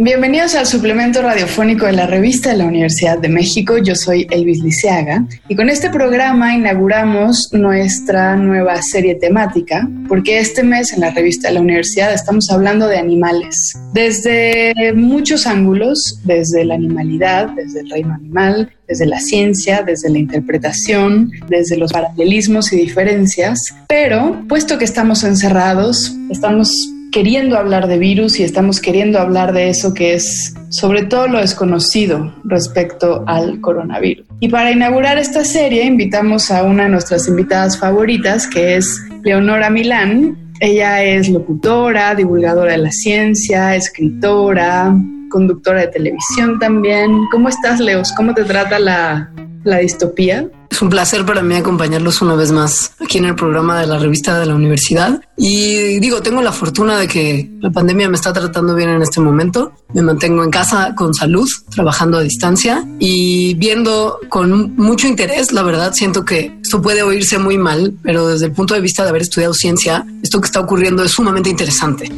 Bienvenidos al suplemento radiofónico de la revista de la Universidad de México. Yo soy Elvis Liceaga y con este programa inauguramos nuestra nueva serie temática porque este mes en la revista de la universidad estamos hablando de animales desde muchos ángulos, desde la animalidad, desde el reino animal, desde la ciencia, desde la interpretación, desde los paralelismos y diferencias, pero puesto que estamos encerrados, estamos queriendo hablar de virus y estamos queriendo hablar de eso que es sobre todo lo desconocido respecto al coronavirus. Y para inaugurar esta serie invitamos a una de nuestras invitadas favoritas, que es Leonora Milán. Ella es locutora, divulgadora de la ciencia, escritora, conductora de televisión también. ¿Cómo estás, Leos? ¿Cómo te trata la, la distopía? Es un placer para mí acompañarlos una vez más aquí en el programa de la revista de la universidad. Y digo, tengo la fortuna de que la pandemia me está tratando bien en este momento. Me mantengo en casa con salud, trabajando a distancia y viendo con mucho interés. La verdad, siento que esto puede oírse muy mal, pero desde el punto de vista de haber estudiado ciencia, esto que está ocurriendo es sumamente interesante.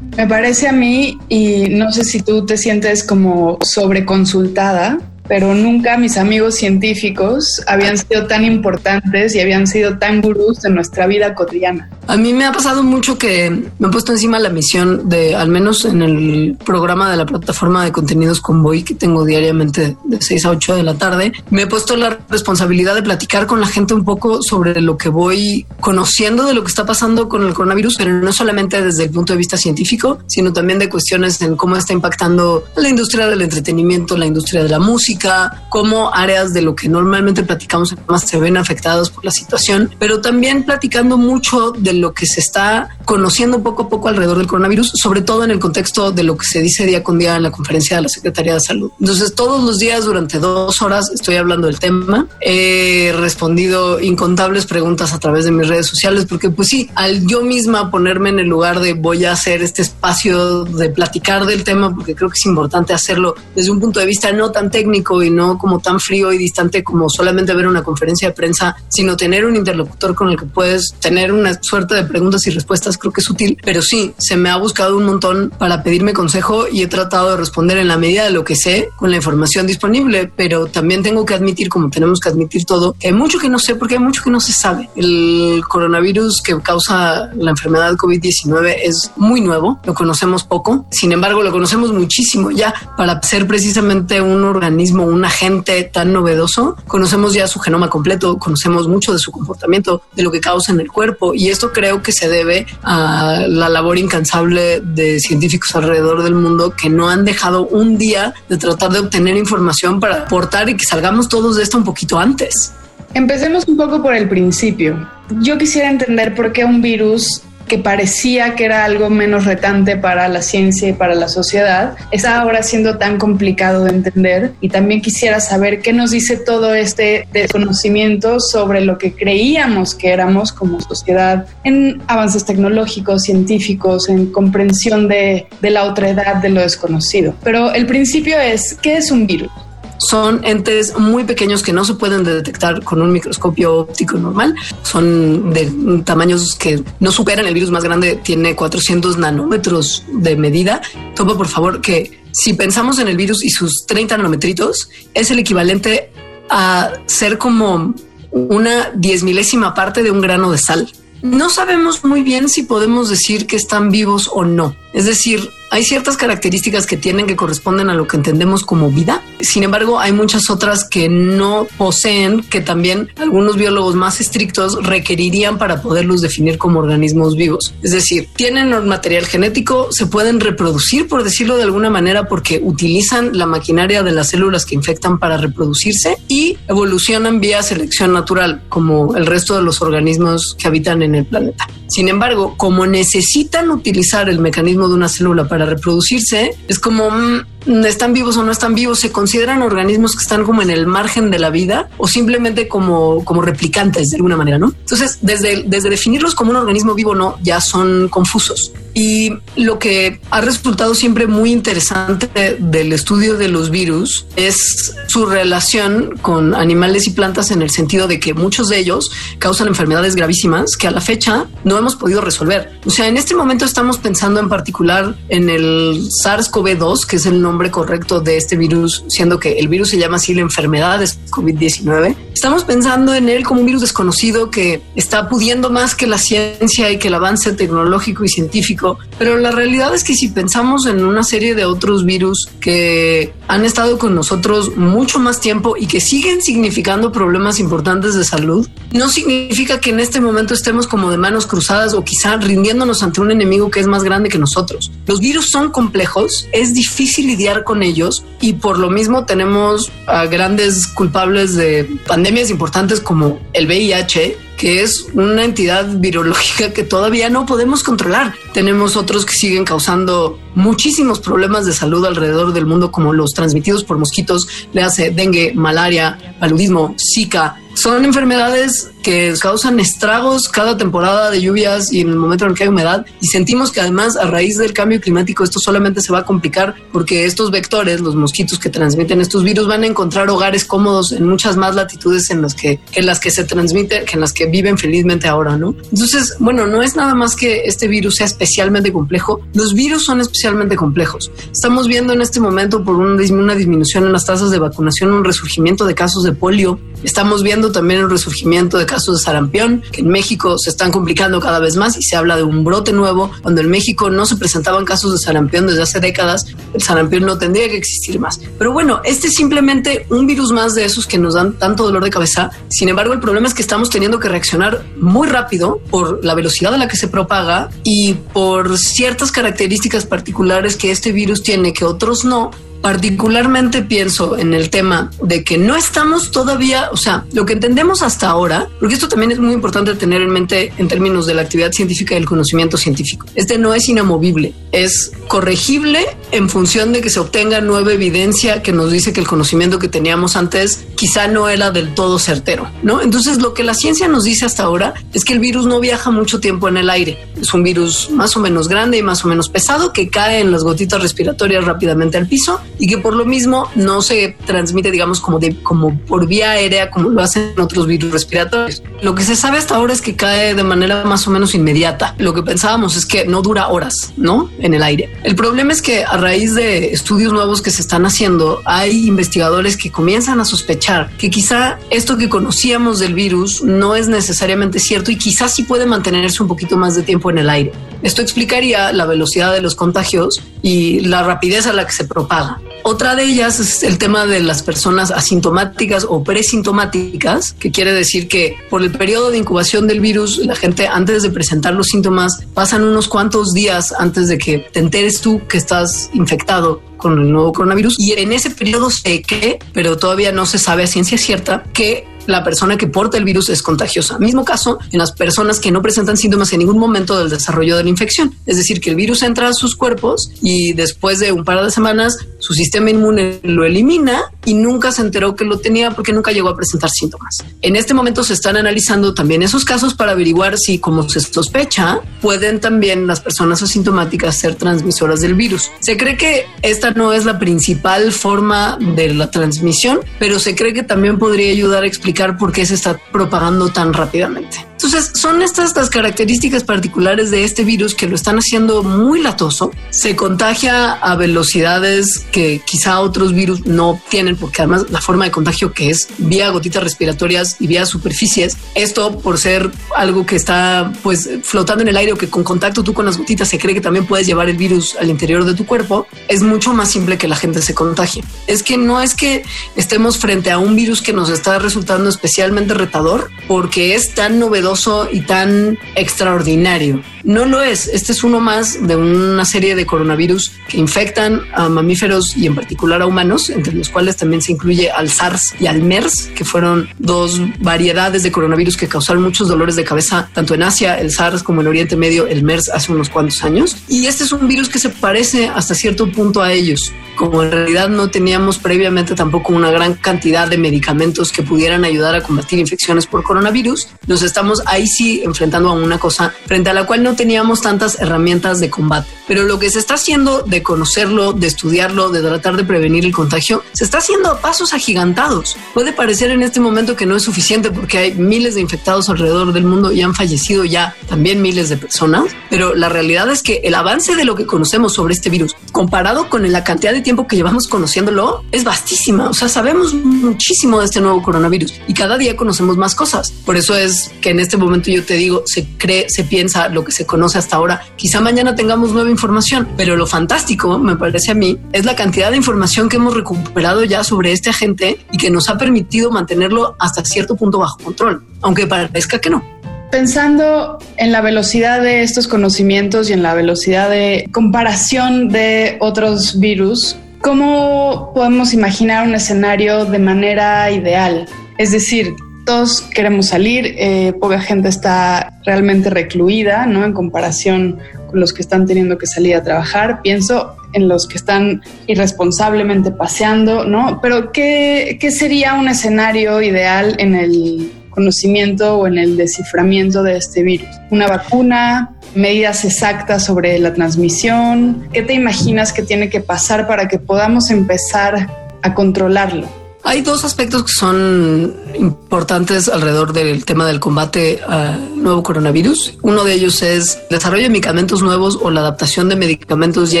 Me parece a mí, y no sé si tú te sientes como sobreconsultada, pero nunca mis amigos científicos habían sido tan importantes y habían sido tan gurús en nuestra vida cotidiana. A mí me ha pasado mucho que me he puesto encima la misión de, al menos en el programa de la plataforma de contenidos Convoy que tengo diariamente de 6 a 8 de la tarde, me he puesto la responsabilidad de platicar con la gente un poco sobre lo que voy conociendo de lo que está pasando con el coronavirus, pero no solamente desde el punto de vista científico, sino también de cuestiones en cómo está impactando la industria del entretenimiento, la industria de la música, cómo áreas de lo que normalmente platicamos más se ven afectados por la situación, pero también platicando mucho lo que se está conociendo poco a poco alrededor del coronavirus, sobre todo en el contexto de lo que se dice día con día en la conferencia de la Secretaría de Salud. Entonces, todos los días durante dos horas estoy hablando del tema. He respondido incontables preguntas a través de mis redes sociales, porque pues sí, al yo misma ponerme en el lugar de voy a hacer este espacio de platicar del tema, porque creo que es importante hacerlo desde un punto de vista no tan técnico, y no como tan frío y distante como solamente ver una conferencia de prensa, sino tener un interlocutor con el que puedes tener una suerte de preguntas y respuestas, creo que es útil. Pero sí, se me ha buscado un montón para pedirme consejo y he tratado de responder en la medida de lo que sé con la información disponible, pero también tengo que admitir, como tenemos que admitir todo, que hay mucho que no sé porque hay mucho que no se sabe. El coronavirus que causa la enfermedad COVID-19 es muy nuevo, lo conocemos poco, sin embargo lo conocemos muchísimo ya para ser precisamente un organismo un agente tan novedoso, conocemos ya su genoma completo, conocemos mucho de su comportamiento, de lo que causa en el cuerpo y esto creo que se debe a la labor incansable de científicos alrededor del mundo que no han dejado un día de tratar de obtener información para aportar y que salgamos todos de esto un poquito antes. Empecemos un poco por el principio. Yo quisiera entender por qué un virus que parecía que era algo menos retante para la ciencia y para la sociedad, está ahora siendo tan complicado de entender. Y también quisiera saber qué nos dice todo este desconocimiento sobre lo que creíamos que éramos como sociedad en avances tecnológicos, científicos, en comprensión de, de la otra edad, de lo desconocido. Pero el principio es, ¿qué es un virus? Son entes muy pequeños que no se pueden detectar con un microscopio óptico normal. Son de tamaños que no superan. El virus más grande tiene 400 nanómetros de medida. Toma por favor que si pensamos en el virus y sus 30 nanometritos, es el equivalente a ser como una diez milésima parte de un grano de sal. No sabemos muy bien si podemos decir que están vivos o no. Es decir, hay ciertas características que tienen que corresponden a lo que entendemos como vida. Sin embargo, hay muchas otras que no poseen, que también algunos biólogos más estrictos requerirían para poderlos definir como organismos vivos. Es decir, tienen material genético, se pueden reproducir, por decirlo de alguna manera, porque utilizan la maquinaria de las células que infectan para reproducirse y evolucionan vía selección natural, como el resto de los organismos que habitan en el planeta. Sin embargo, como necesitan utilizar el mecanismo de una célula para reproducirse, es como mm, están vivos o no están vivos, se consideran organismos que están como en el margen de la vida o simplemente como, como replicantes de alguna manera, ¿no? Entonces, desde, desde definirlos como un organismo vivo o no, ya son confusos. Y lo que ha resultado siempre muy interesante del estudio de los virus es su relación con animales y plantas en el sentido de que muchos de ellos causan enfermedades gravísimas que a la fecha no hemos podido resolver. O sea, en este momento estamos pensando en particular en el SARS-CoV-2, que es el nombre correcto de este virus, siendo que el virus se llama así la enfermedad es COVID-19. Estamos pensando en él como un virus desconocido que está pudiendo más que la ciencia y que el avance tecnológico y científico, pero la realidad es que si pensamos en una serie de otros virus que han estado con nosotros mucho más tiempo y que siguen significando problemas importantes de salud, no significa que en este momento estemos como de manos cruzadas o quizá rindiéndonos ante un enemigo que es más grande que nosotros. Los virus son complejos, es difícil con ellos y por lo mismo tenemos a grandes culpables de pandemias importantes como el VIH que es una entidad virológica que todavía no podemos controlar. Tenemos otros que siguen causando muchísimos problemas de salud alrededor del mundo, como los transmitidos por mosquitos, le hace dengue, malaria, paludismo, zika, son enfermedades que causan estragos cada temporada de lluvias y en el momento en el que hay humedad y sentimos que además a raíz del cambio climático esto solamente se va a complicar porque estos vectores, los mosquitos que transmiten estos virus van a encontrar hogares cómodos en muchas más latitudes en las que, en las que se transmiten, que en las que viven felizmente ahora, ¿no? Entonces, bueno, no es nada más que este virus sea especialmente complejo, los virus son especialmente complejos. Estamos viendo en este momento por una, disminución en las tasas de vacunación, un resurgimiento de casos de polio, estamos también el resurgimiento de casos de sarampión, que en México se están complicando cada vez más y se habla de un brote nuevo, cuando en México no se presentaban casos de sarampión desde hace décadas, el sarampión no tendría que existir más. Pero bueno, este es simplemente un virus más de esos que nos dan tanto dolor de cabeza. Sin embargo, el problema es que estamos teniendo que reaccionar muy rápido por la velocidad a la que se propaga y por ciertas características particulares que este virus tiene que otros no, Particularmente pienso en el tema de que no estamos todavía, o sea, lo que entendemos hasta ahora, porque esto también es muy importante tener en mente en términos de la actividad científica y el conocimiento científico. Este no es inamovible, es corregible en función de que se obtenga nueva evidencia que nos dice que el conocimiento que teníamos antes quizá no era del todo certero, ¿no? Entonces, lo que la ciencia nos dice hasta ahora es que el virus no viaja mucho tiempo en el aire. Es un virus más o menos grande y más o menos pesado que cae en las gotitas respiratorias rápidamente al piso y que por lo mismo no se transmite, digamos, como, de, como por vía aérea como lo hacen otros virus respiratorios. Lo que se sabe hasta ahora es que cae de manera más o menos inmediata. Lo que pensábamos es que no dura horas, ¿no? En el aire. El problema es que raíz de estudios nuevos que se están haciendo, hay investigadores que comienzan a sospechar que quizá esto que conocíamos del virus no es necesariamente cierto y quizás sí puede mantenerse un poquito más de tiempo en el aire. Esto explicaría la velocidad de los contagios y la rapidez a la que se propaga. Otra de ellas es el tema de las personas asintomáticas o presintomáticas, que quiere decir que por el periodo de incubación del virus, la gente antes de presentar los síntomas pasan unos cuantos días antes de que te enteres tú que estás infectado con el nuevo coronavirus y en ese periodo sé que, pero todavía no se sabe a ciencia cierta, que la persona que porta el virus es contagiosa. Mismo caso en las personas que no presentan síntomas en ningún momento del desarrollo de la infección. Es decir, que el virus entra a sus cuerpos y después de un par de semanas su sistema inmune lo elimina y nunca se enteró que lo tenía porque nunca llegó a presentar síntomas. En este momento se están analizando también esos casos para averiguar si, como se sospecha, pueden también las personas asintomáticas ser transmisoras del virus. Se cree que esta no es la principal forma de la transmisión, pero se cree que también podría ayudar a explicar por qué se está propagando tan rápidamente. Entonces, son estas las características particulares de este virus que lo están haciendo muy latoso. Se contagia a velocidades que quizá otros virus no tienen, porque además la forma de contagio que es vía gotitas respiratorias y vía superficies, esto por ser algo que está pues flotando en el aire o que con contacto tú con las gotitas se cree que también puedes llevar el virus al interior de tu cuerpo, es mucho más simple que la gente se contagie. Es que no es que estemos frente a un virus que nos está resultando especialmente retador porque es tan novedoso y tan extraordinario. No lo es. Este es uno más de una serie de coronavirus que infectan a mamíferos y en particular a humanos, entre los cuales también se incluye al SARS y al MERS, que fueron dos variedades de coronavirus que causaron muchos dolores de cabeza tanto en Asia, el SARS, como en Oriente Medio, el MERS hace unos cuantos años. Y este es un virus que se parece hasta cierto punto a ellos como en realidad no teníamos previamente tampoco una gran cantidad de medicamentos que pudieran ayudar a combatir infecciones por coronavirus, nos estamos ahí sí enfrentando a una cosa frente a la cual no teníamos tantas herramientas de combate. Pero lo que se está haciendo de conocerlo, de estudiarlo, de tratar de prevenir el contagio, se está haciendo a pasos agigantados. Puede parecer en este momento que no es suficiente porque hay miles de infectados alrededor del mundo y han fallecido ya también miles de personas, pero la realidad es que el avance de lo que conocemos sobre este virus, comparado con la cantidad de tiempo que llevamos conociéndolo, es vastísima. O sea, sabemos muchísimo de este nuevo coronavirus y cada día conocemos más cosas. Por eso es que en este momento yo te digo, se cree, se piensa lo que se conoce hasta ahora. Quizá mañana tengamos nueva información, pero lo fantástico, me parece a mí, es la cantidad de información que hemos recuperado ya sobre este agente y que nos ha permitido mantenerlo hasta cierto punto bajo control, aunque parezca que no. Pensando en la velocidad de estos conocimientos y en la velocidad de comparación de otros virus, ¿cómo podemos imaginar un escenario de manera ideal? Es decir, todos queremos salir, eh, poca gente está realmente recluida, ¿no? En comparación con los que están teniendo que salir a trabajar. Pienso en los que están irresponsablemente paseando, ¿no? Pero ¿qué, qué sería un escenario ideal en el conocimiento o en el desciframiento de este virus. Una vacuna, medidas exactas sobre la transmisión. ¿Qué te imaginas que tiene que pasar para que podamos empezar a controlarlo? Hay dos aspectos que son importantes alrededor del tema del combate al nuevo coronavirus. Uno de ellos es el desarrollo de medicamentos nuevos o la adaptación de medicamentos ya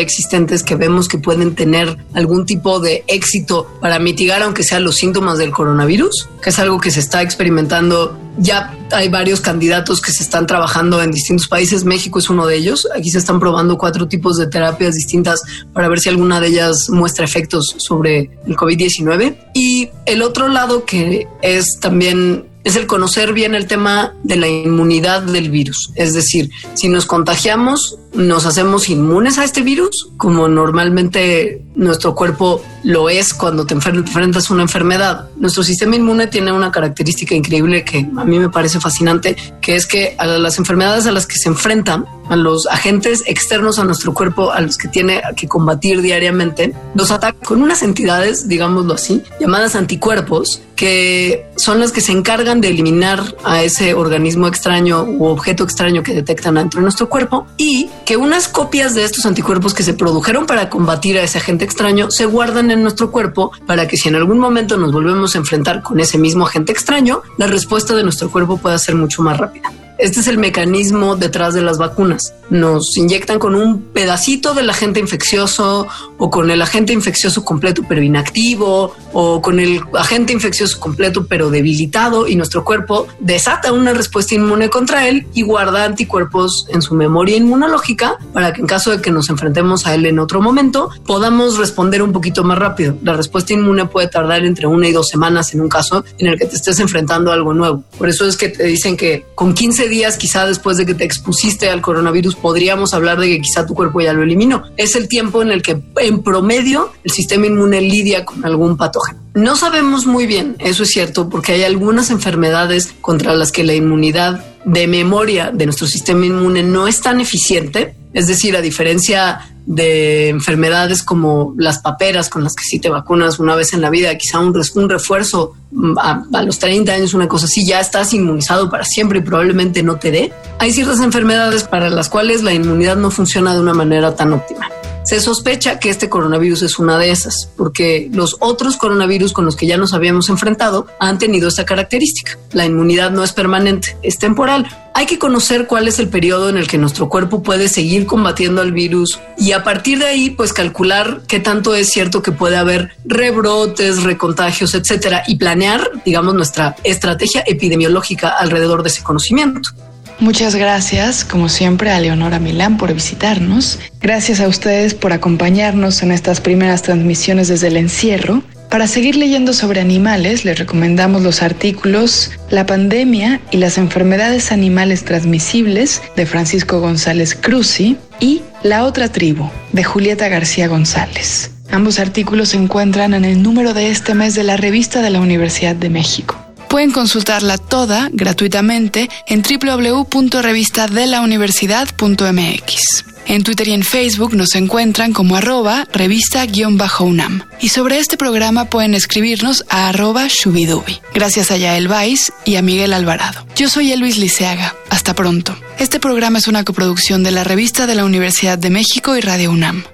existentes que vemos que pueden tener algún tipo de éxito para mitigar, aunque sean los síntomas del coronavirus, que es algo que se está experimentando ya hay varios candidatos que se están trabajando en distintos países. México es uno de ellos. Aquí se están probando cuatro tipos de terapias distintas para ver si alguna de ellas muestra efectos sobre el COVID-19. Y el otro lado que es también es el conocer bien el tema de la inmunidad del virus. Es decir, si nos contagiamos, nos hacemos inmunes a este virus, como normalmente nuestro cuerpo lo es cuando te enfrentas a una enfermedad. Nuestro sistema inmune tiene una característica increíble que a mí me parece fascinante, que es que a las enfermedades a las que se enfrentan, a los agentes externos a nuestro cuerpo, a los que tiene que combatir diariamente, los ataca con unas entidades, digámoslo así, llamadas anticuerpos, que son las que se encargan de eliminar a ese organismo extraño u objeto extraño que detectan dentro de nuestro cuerpo y que unas copias de estos anticuerpos que se produjeron para combatir a ese agente extraño se guardan en nuestro cuerpo para que si en algún momento nos volvemos a enfrentar con ese mismo agente extraño, la respuesta de nuestro cuerpo pueda ser mucho más rápida. Este es el mecanismo detrás de las vacunas. Nos inyectan con un pedacito del agente infeccioso o con el agente infeccioso completo pero inactivo o con el agente infeccioso completo pero debilitado y nuestro cuerpo desata una respuesta inmune contra él y guarda anticuerpos en su memoria inmunológica para que en caso de que nos enfrentemos a él en otro momento podamos responder un poquito más rápido. La respuesta inmune puede tardar entre una y dos semanas en un caso en el que te estés enfrentando a algo nuevo. Por eso es que te dicen que con 15 días, quizá después de que te expusiste al coronavirus, podríamos hablar de que quizá tu cuerpo ya lo eliminó. Es el tiempo en el que en promedio el sistema inmune lidia con algún patógeno. No sabemos muy bien, eso es cierto, porque hay algunas enfermedades contra las que la inmunidad de memoria de nuestro sistema inmune no es tan eficiente. Es decir, a diferencia de enfermedades como las paperas con las que sí te vacunas una vez en la vida, quizá un, un refuerzo mm, a, a, los 30 años, una cosa así, ya estás inmunizado para siempre y probablemente no te dé. Hay ciertas enfermedades para las cuales la inmunidad no funciona de una manera tan óptima. Se sospecha que este coronavirus es una de esas, porque los otros coronavirus con los que ya nos habíamos enfrentado han tenido esta característica. La inmunidad no es permanente, es temporal. Hay que conocer cuál es el periodo en el que nuestro cuerpo puede seguir combatiendo al virus y a partir de ahí, pues calcular qué tanto es cierto que puede haber rebrotes, recontagios, etcétera, y planear, digamos, nuestra estrategia epidemiológica alrededor de ese conocimiento. Muchas gracias, como siempre, a Leonora Milán por visitarnos. Gracias a ustedes por acompañarnos en estas primeras transmisiones desde el encierro. Para seguir leyendo sobre animales, les recomendamos los artículos La pandemia y las enfermedades animales transmisibles de Francisco González Cruzi y La otra tribu de Julieta García González. Ambos artículos se encuentran en el número de este mes de la revista de la Universidad de México. Pueden consultarla toda gratuitamente en www.revistadelauniversidad.mx. En Twitter y en Facebook nos encuentran como arroba revista-unam. Y sobre este programa pueden escribirnos a arroba shubidubi. Gracias a Yael Vais y a Miguel Alvarado. Yo soy Elvis Liceaga. Hasta pronto. Este programa es una coproducción de la Revista de la Universidad de México y Radio UNAM.